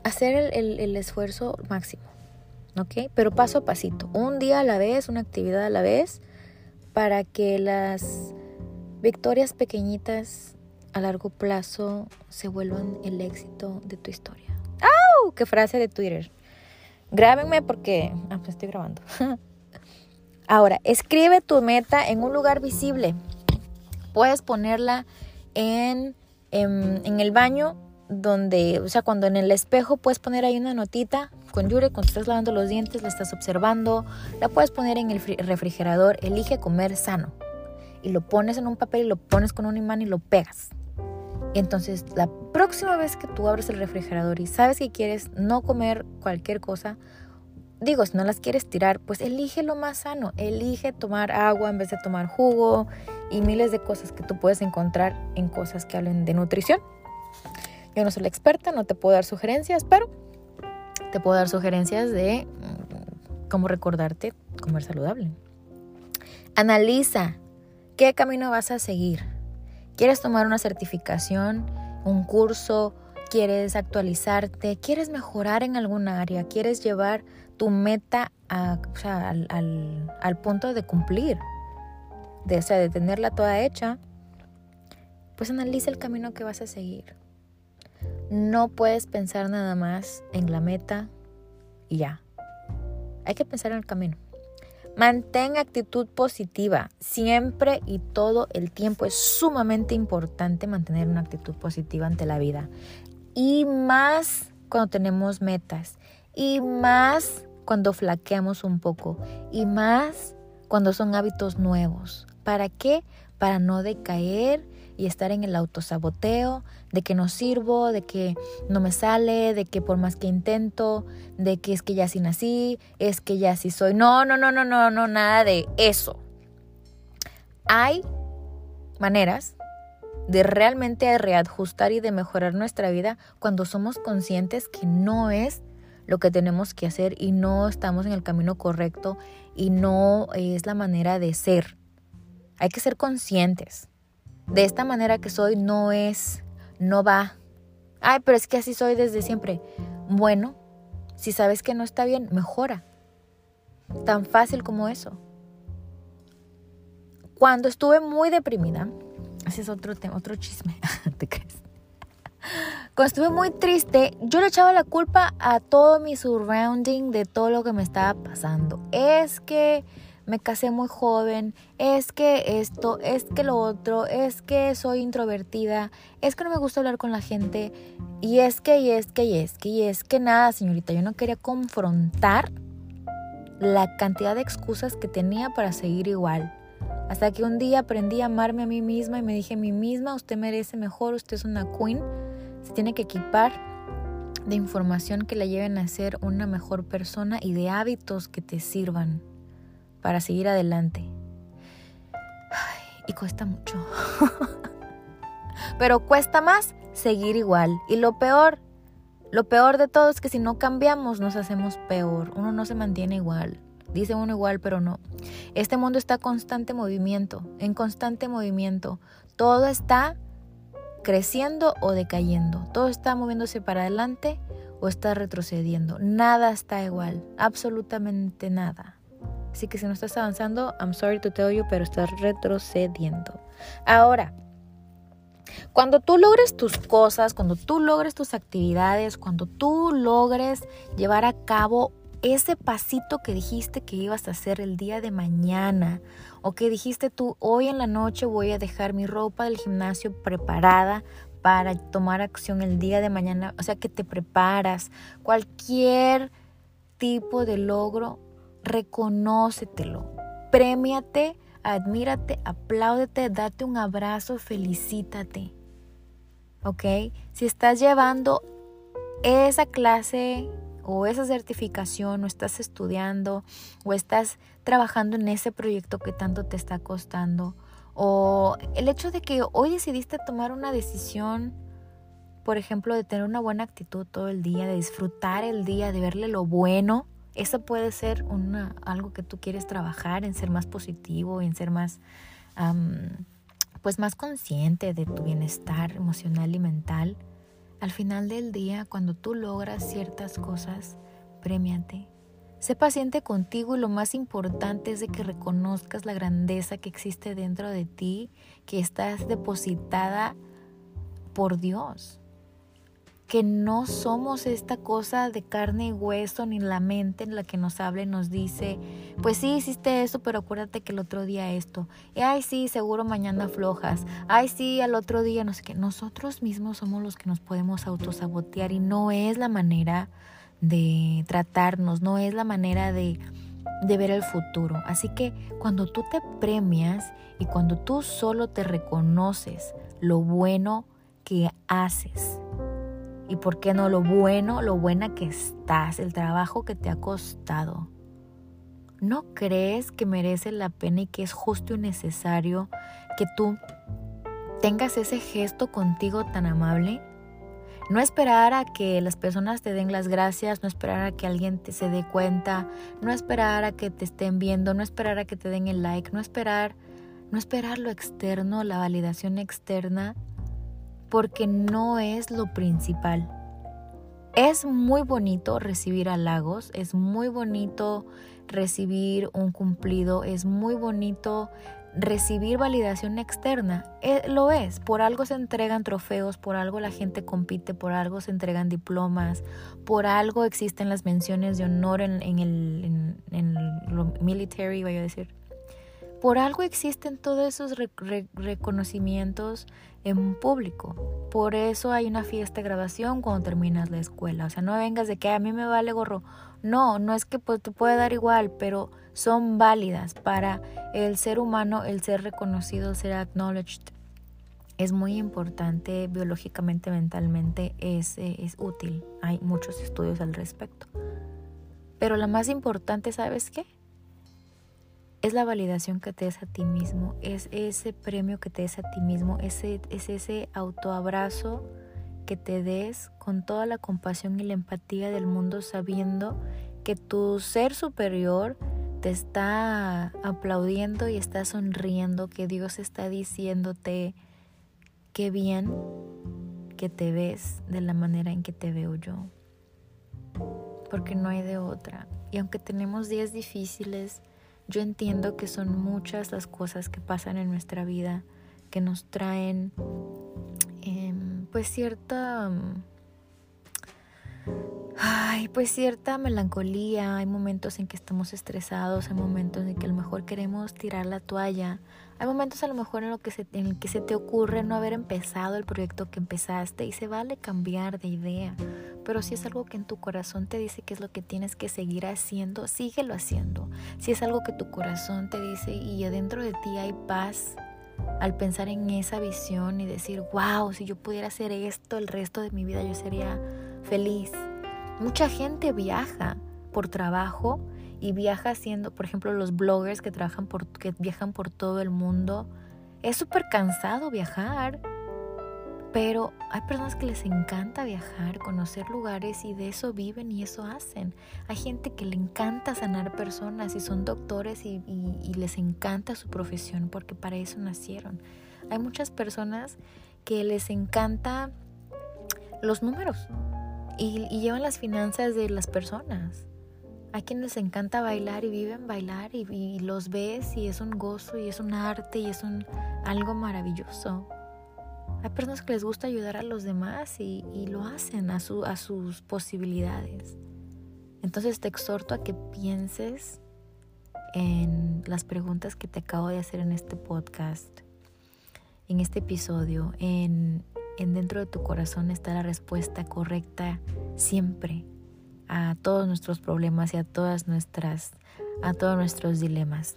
hacer el, el esfuerzo máximo, ¿ok? Pero paso a pasito, un día a la vez, una actividad a la vez, para que las Victorias pequeñitas a largo plazo se vuelvan el éxito de tu historia. ¡Au! ¡Qué frase de Twitter! Grábenme porque... Ah, pues estoy grabando. Ahora, escribe tu meta en un lugar visible. Puedes ponerla en, en, el baño, donde, o sea, cuando en el espejo puedes poner ahí una notita con Yure, cuando estás lavando los dientes, la estás observando. La puedes poner en el refrigerador. Elige comer sano y lo pones en un papel y lo pones con un imán y lo pegas. Entonces la próxima vez que tú abres el refrigerador y sabes que quieres no comer cualquier cosa, digo, si no las quieres tirar, pues elige lo más sano, elige tomar agua en vez de tomar jugo y miles de cosas que tú puedes encontrar en cosas que hablen de nutrición. Yo no soy la experta, no te puedo dar sugerencias, pero te puedo dar sugerencias de mm, cómo recordarte comer saludable. Analiza ¿Qué camino vas a seguir? ¿Quieres tomar una certificación, un curso? ¿Quieres actualizarte? ¿Quieres mejorar en alguna área? ¿Quieres llevar tu meta al, punto de cumplir? De, o sea, de tenerla toda hecha. Pues analiza el camino que vas a seguir. No puedes pensar nada más en la meta y ya. Hay que pensar en el camino. Mantén actitud positiva. Siempre y todo el tiempo es sumamente importante mantener una actitud positiva ante la vida. Y más cuando tenemos metas. Y más cuando flaqueamos un poco. Y más cuando son hábitos nuevos. ¿Para qué? Para no decaer y estar en el autosaboteo de que no sirvo, de que no me sale, de que por más que intento, de que es que ya sí nací, es que ya sí soy. No, no, no, no, no, no, nada de eso. Hay maneras de realmente reajustar y de mejorar nuestra vida cuando somos conscientes que no es lo que tenemos que hacer y no estamos en el camino correcto y no es la manera de ser. Hay que ser conscientes. De esta manera que soy no es, no va. Ay, pero es que así soy desde siempre. Bueno, si sabes que no está bien, mejora. Tan fácil como eso. Cuando estuve muy deprimida, ese es otro tema, otro chisme, ¿te crees? Cuando estuve muy triste, yo le echaba la culpa a todo mi surrounding de todo lo que me estaba pasando. Es que me casé muy joven, es que esto, es que lo otro, es que soy introvertida, es que no me gusta hablar con la gente, y es que, y es que, y es que, y es que nada, señorita, yo no quería confrontar la cantidad de excusas que tenía para seguir igual. Hasta que un día aprendí a amarme a mí misma y me dije a mí misma, usted merece mejor, usted es una queen se tiene que equipar de información que la lleven a ser una mejor persona y de hábitos que te sirvan para seguir adelante. y cuesta mucho. Pero cuesta más seguir igual. Y lo peor, lo peor de todo es que si no cambiamos nos hacemos peor. Uno no se mantiene igual. Dice uno igual, pero no. Este mundo está en constante movimiento, en constante movimiento. Todo está creciendo o decayendo. Todo está moviéndose para adelante o está retrocediendo. Nada está igual, absolutamente nada. Así que si no estás avanzando, I'm sorry to tell you, pero estás retrocediendo. Ahora, cuando tú logres tus cosas, cuando tú logres tus actividades, cuando tú logres llevar a cabo ese pasito que dijiste que ibas a hacer el día de mañana o que dijiste tú hoy en la noche voy a dejar mi ropa del gimnasio preparada para tomar acción el día de mañana, o sea que te preparas, cualquier tipo de logro, reconócetelo, premiate, admírate, apláudete, date un abrazo, felicítate. ¿Ok? Si estás llevando esa clase o esa certificación o estás estudiando o estás trabajando en ese proyecto que tanto te está costando o el hecho de que hoy decidiste tomar una decisión, por ejemplo, de tener una buena actitud todo el día, de disfrutar el día, de verle lo bueno, eso puede ser algo que tú quieres trabajar en ser más positivo, en ser más, pues más consciente de tu bienestar emocional y mental. Al final del día, cuando tú logras ciertas cosas, premiate. Sé paciente contigo y lo más importante es de que reconozcas la grandeza que existe dentro de ti, que estás depositada por Dios que no somos esta cosa de carne y hueso ni la mente en la que nos habla y nos dice, pues sí, hiciste eso, pero acuérdate que el otro día esto. Y, ay, sí, seguro mañana flojas. Ay, sí, al otro día no sé qué. Nosotros mismos somos los que nos podemos autosabotear y no es la manera de tratarnos, no es la manera de, de ver el futuro. Así que cuando tú te premias y cuando tú solo te reconoces lo bueno que haces, y por qué no lo bueno, lo buena que estás, el trabajo que te ha costado. ¿No crees que merece la pena y que es justo y necesario que tú tengas ese gesto contigo tan amable? No esperar a que las personas te den las gracias, no esperar a que alguien te se dé cuenta, no esperar a que te estén viendo, no esperar a que te den el like, no esperar, no esperar lo externo, la validación externa, porque no es lo principal. Es muy bonito recibir halagos, es muy bonito recibir un cumplido, es muy bonito recibir validación externa. Eh, lo es, por algo se entregan trofeos, por algo la gente compite, por algo se entregan diplomas, por algo existen las menciones de honor en, el en, military, voy a decir. Por algo existen todos esos reconocimientos en público. Por eso hay una fiesta de grabación cuando terminas la escuela. O sea, no vengas de que a mí me vale gorro. No, no es que pues, te puede dar igual, pero son válidas para el ser humano, el ser reconocido, ser acknowledged. Es muy importante biológicamente, mentalmente, es, es útil. Hay muchos estudios al respecto. Pero la más importante, ¿sabes qué? Es la validación que te des a ti mismo, es ese premio que te des a ti mismo, ese, es ese autoabrazo que te des con toda la compasión y la empatía del mundo sabiendo que tu ser superior te está aplaudiendo y está sonriendo, que Dios está diciéndote qué bien que te ves de la manera en que te veo yo. Porque no hay de otra. Y aunque tenemos días difíciles, yo entiendo que son muchas las cosas que pasan en nuestra vida que nos traen em, pues cierta ay, pues cierta melancolía, hay momentos en que estamos estresados, hay momentos en que a lo mejor queremos tirar la toalla, hay momentos a lo mejor en, lo que se, en el que se te ocurre no haber empezado el proyecto que empezaste y se vale cambiar de idea, pero si es algo que en tu corazón te dice que es lo que tienes que seguir haciendo, síguelo haciendo. Si es algo que tu corazón te dice y adentro de ti hay paz al pensar en esa visión y decir, wow, si yo pudiera hacer esto el resto de mi vida, yo sería feliz. Mucha gente viaja por trabajo y viaja haciendo, por ejemplo, los bloggers que trabajan por, que viajan por todo el mundo. Es súper cansado viajar pero hay personas que les encanta viajar, conocer lugares y de eso viven y eso hacen. Hay gente que le encanta sanar personas y son doctores y, les encanta su profesión porque para eso nacieron. Hay muchas personas que les encanta los números y, llevan las finanzas de las personas. Hay quienes les encanta bailar y viven bailar y, y, los ves y es un gozo y es un arte y es un algo maravilloso. Hay personas que les gusta ayudar a los demás y, lo hacen a, su, a sus posibilidades. Entonces te exhorto a que pienses en las preguntas que te acabo de hacer en este podcast, en este episodio, en, en dentro de tu corazón está la respuesta correcta siempre a todos nuestros problemas y a todas nuestras a todos nuestros dilemas.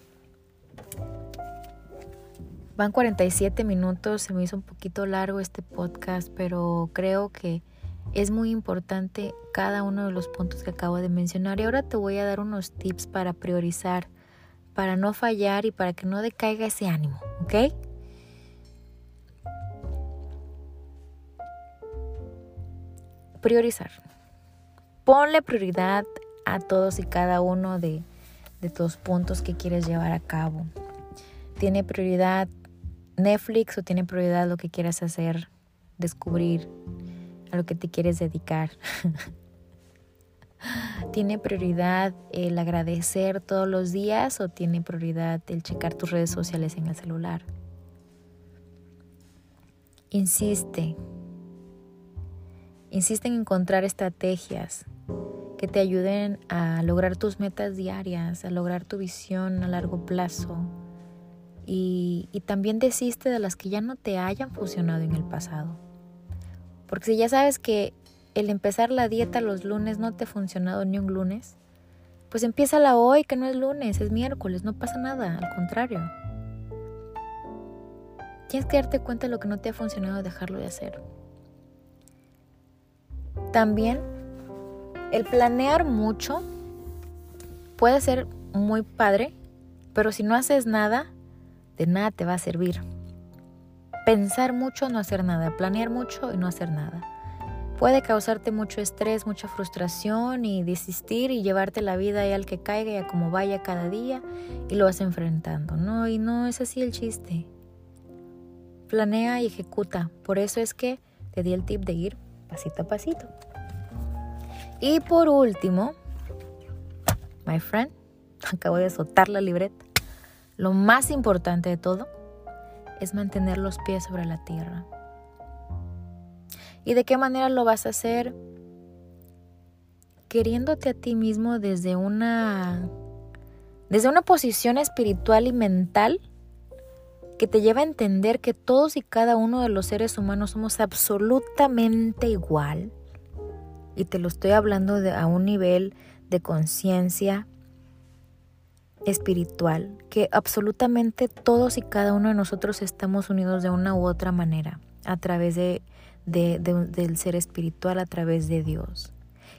Van 47 minutos, se me hizo un poquito largo este podcast, pero creo que es muy importante cada uno de los puntos que acabo de mencionar. Y ahora te voy a dar unos tips para priorizar, para no fallar y para que no decaiga ese ánimo, ¿ok? Priorizar. Ponle prioridad a todos y cada uno de, de tus puntos que quieres llevar a cabo. Tiene prioridad Netflix o tiene prioridad lo que quieras hacer, descubrir, a lo que te quieres dedicar. ¿Tiene prioridad el agradecer todos los días o tiene prioridad el checar tus redes sociales en el celular? Insiste. Insiste en encontrar estrategias que te ayuden a lograr tus metas diarias, a lograr tu visión a largo plazo, y, también desiste de las que ya no te hayan funcionado en el pasado. Porque si ya sabes que el empezar la dieta los lunes no te ha funcionado ni un lunes, pues empiézala hoy, que no es lunes, es miércoles, no pasa nada, al contrario. Tienes que darte cuenta de lo que no te ha funcionado, dejarlo de hacer. También el planear mucho puede ser muy padre, pero si no haces nada, de nada te va a servir. Pensar mucho, no hacer nada. Planear mucho y no hacer nada. Puede causarte mucho estrés, mucha frustración y desistir y llevarte la vida al que caiga y a como vaya cada día y lo vas enfrentando, ¿no? Y no es así el chiste. Planea y ejecuta. Por eso es que te di el tip de ir pasito a pasito. Y por último, my friend, acabo de soltar la libreta. Lo más importante de todo es mantener los pies sobre la tierra. ¿Y de qué manera lo vas a hacer? Queriéndote a ti mismo desde una desde una posición espiritual y mental que te lleva a entender que todos y cada uno de los seres humanos somos absolutamente igual. Y te lo estoy hablando a un nivel de conciencia espiritual, que absolutamente todos y cada uno de nosotros estamos unidos de una u otra manera, a través de, del ser espiritual, a través de Dios.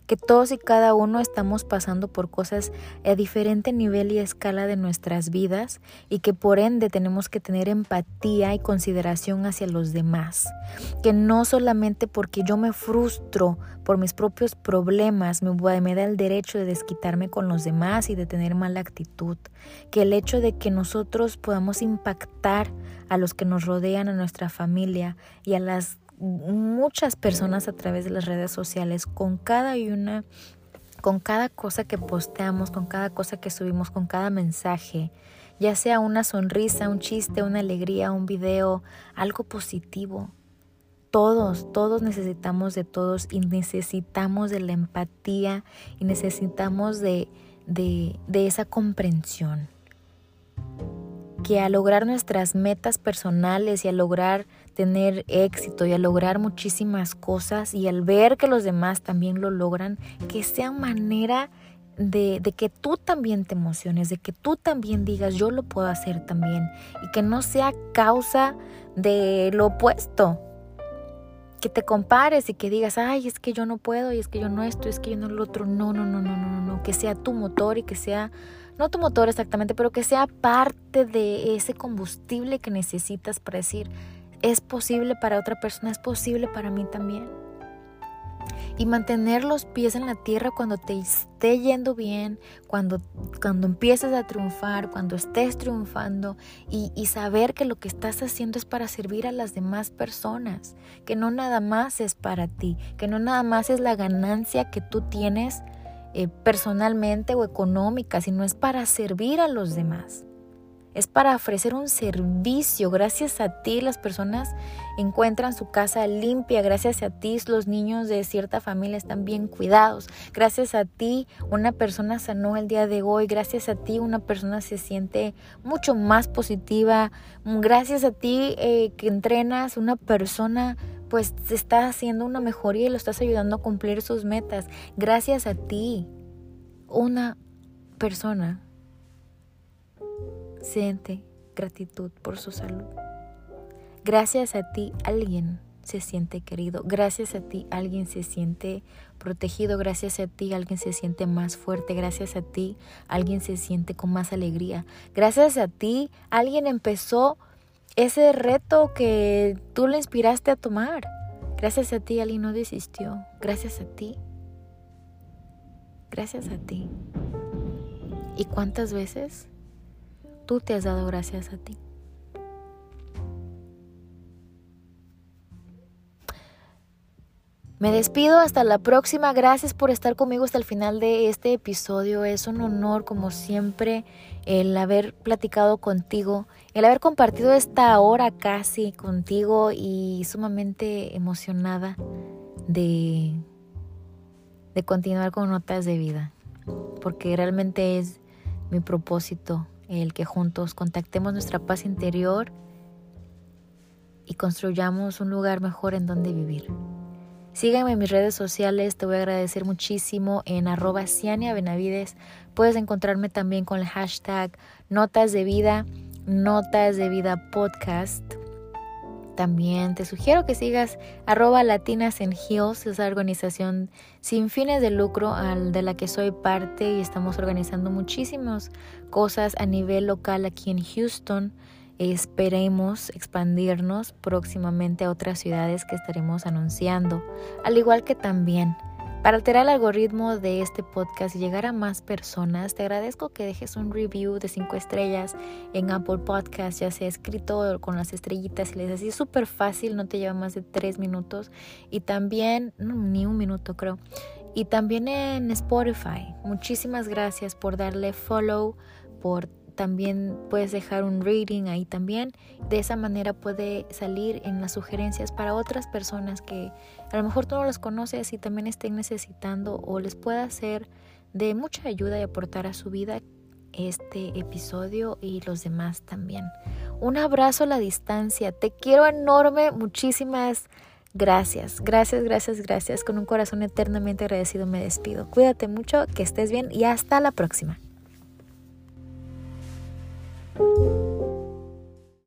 Que todos y cada uno estamos pasando por cosas a diferente nivel y escala de nuestras vidas y que por ende tenemos que tener empatía y consideración hacia los demás. Que no solamente porque yo me frustro por mis propios problemas me, me da el derecho de desquitarme con los demás y de tener mala actitud. Que el hecho de que nosotros podamos impactar a los que nos rodean, a nuestra familia y a las muchas personas a través de las redes sociales con cada y una con cada cosa que posteamos, con cada cosa que subimos, con cada mensaje, ya sea una sonrisa, un chiste, una alegría, un video, algo positivo. Todos, todos necesitamos de todos y necesitamos de la empatía y necesitamos de, de, de esa comprensión. Que a lograr nuestras metas personales y a lograr tener éxito y a lograr muchísimas cosas y al ver que los demás también lo logran, que sea manera de, de, que tú también te emociones, de que tú también digas yo lo puedo hacer también y que no sea causa de lo opuesto. Que te compares y que digas, ay, es que yo no puedo y es que yo no esto, es que yo no lo otro. No, no, no, no, no, no. Que sea tu motor y que sea, no tu motor exactamente, pero que sea parte de ese combustible que necesitas para decir, es posible para otra persona, es posible para mí también. Y mantener los pies en la tierra cuando te esté yendo bien, cuando, cuando empieces a triunfar, cuando estés triunfando y, saber que lo que estás haciendo es para servir a las demás personas, que no nada más es para ti, que no nada más es la ganancia que tú tienes eh, personalmente o económica, sino es para servir a los demás es para ofrecer un servicio. Gracias a ti las personas encuentran su casa limpia, gracias a ti los niños de cierta familia están bien cuidados, gracias a ti una persona sanó el día de hoy, gracias a ti una persona se siente mucho más positiva, gracias a ti eh, que entrenas una persona pues está haciendo una mejoría y lo estás ayudando a cumplir sus metas, gracias a ti una persona siente gratitud por su salud. Gracias a ti alguien se siente querido. Gracias a ti alguien se siente protegido. Gracias a ti alguien se siente más fuerte. Gracias a ti alguien se siente con más alegría. Gracias a ti alguien empezó ese reto que tú le inspiraste a tomar. Gracias a ti alguien no desistió. Gracias a ti. Gracias a ti. ¿Y cuántas veces tú te has dado gracias a ti. Me despido hasta la próxima. Gracias por estar conmigo hasta el final de este episodio. Es un honor, como siempre, el haber platicado contigo, el haber compartido esta hora casi contigo y sumamente emocionada de, de continuar con notas de vida, porque realmente es mi propósito el que juntos contactemos nuestra paz interior y construyamos un lugar mejor en donde vivir. Síganme en mis redes sociales, te voy a agradecer muchísimo en arroba Ciania Benavides. Puedes encontrarme también con el hashtag Notas de Vida, Notas de Vida Podcast. También te sugiero que sigas arroba Latinas en Hills, esa organización sin fines de lucro al de la que soy parte y estamos organizando muchísimas cosas a nivel local aquí en Houston. Esperemos expandirnos próximamente a otras ciudades que estaremos anunciando, al igual que también para alterar el algoritmo de este podcast y llegar a más personas, te agradezco que dejes un review de 5 estrellas en Apple Podcast, ya sea escrito con las estrellitas y les así súper fácil, no te lleva más de 3 minutos y también, ni un minuto creo, y también en Spotify. Muchísimas gracias por darle follow, por también puedes dejar un reading ahí también. De esa manera puede salir en las sugerencias para otras personas que a lo mejor tú no los conoces y también estén necesitando o les pueda ser de mucha ayuda y aportar a su vida este episodio y los demás también. Un abrazo a la distancia. Te quiero enorme. Muchísimas gracias. Gracias, gracias, gracias. Con un corazón eternamente agradecido me despido. Cuídate mucho, que estés bien y hasta la próxima.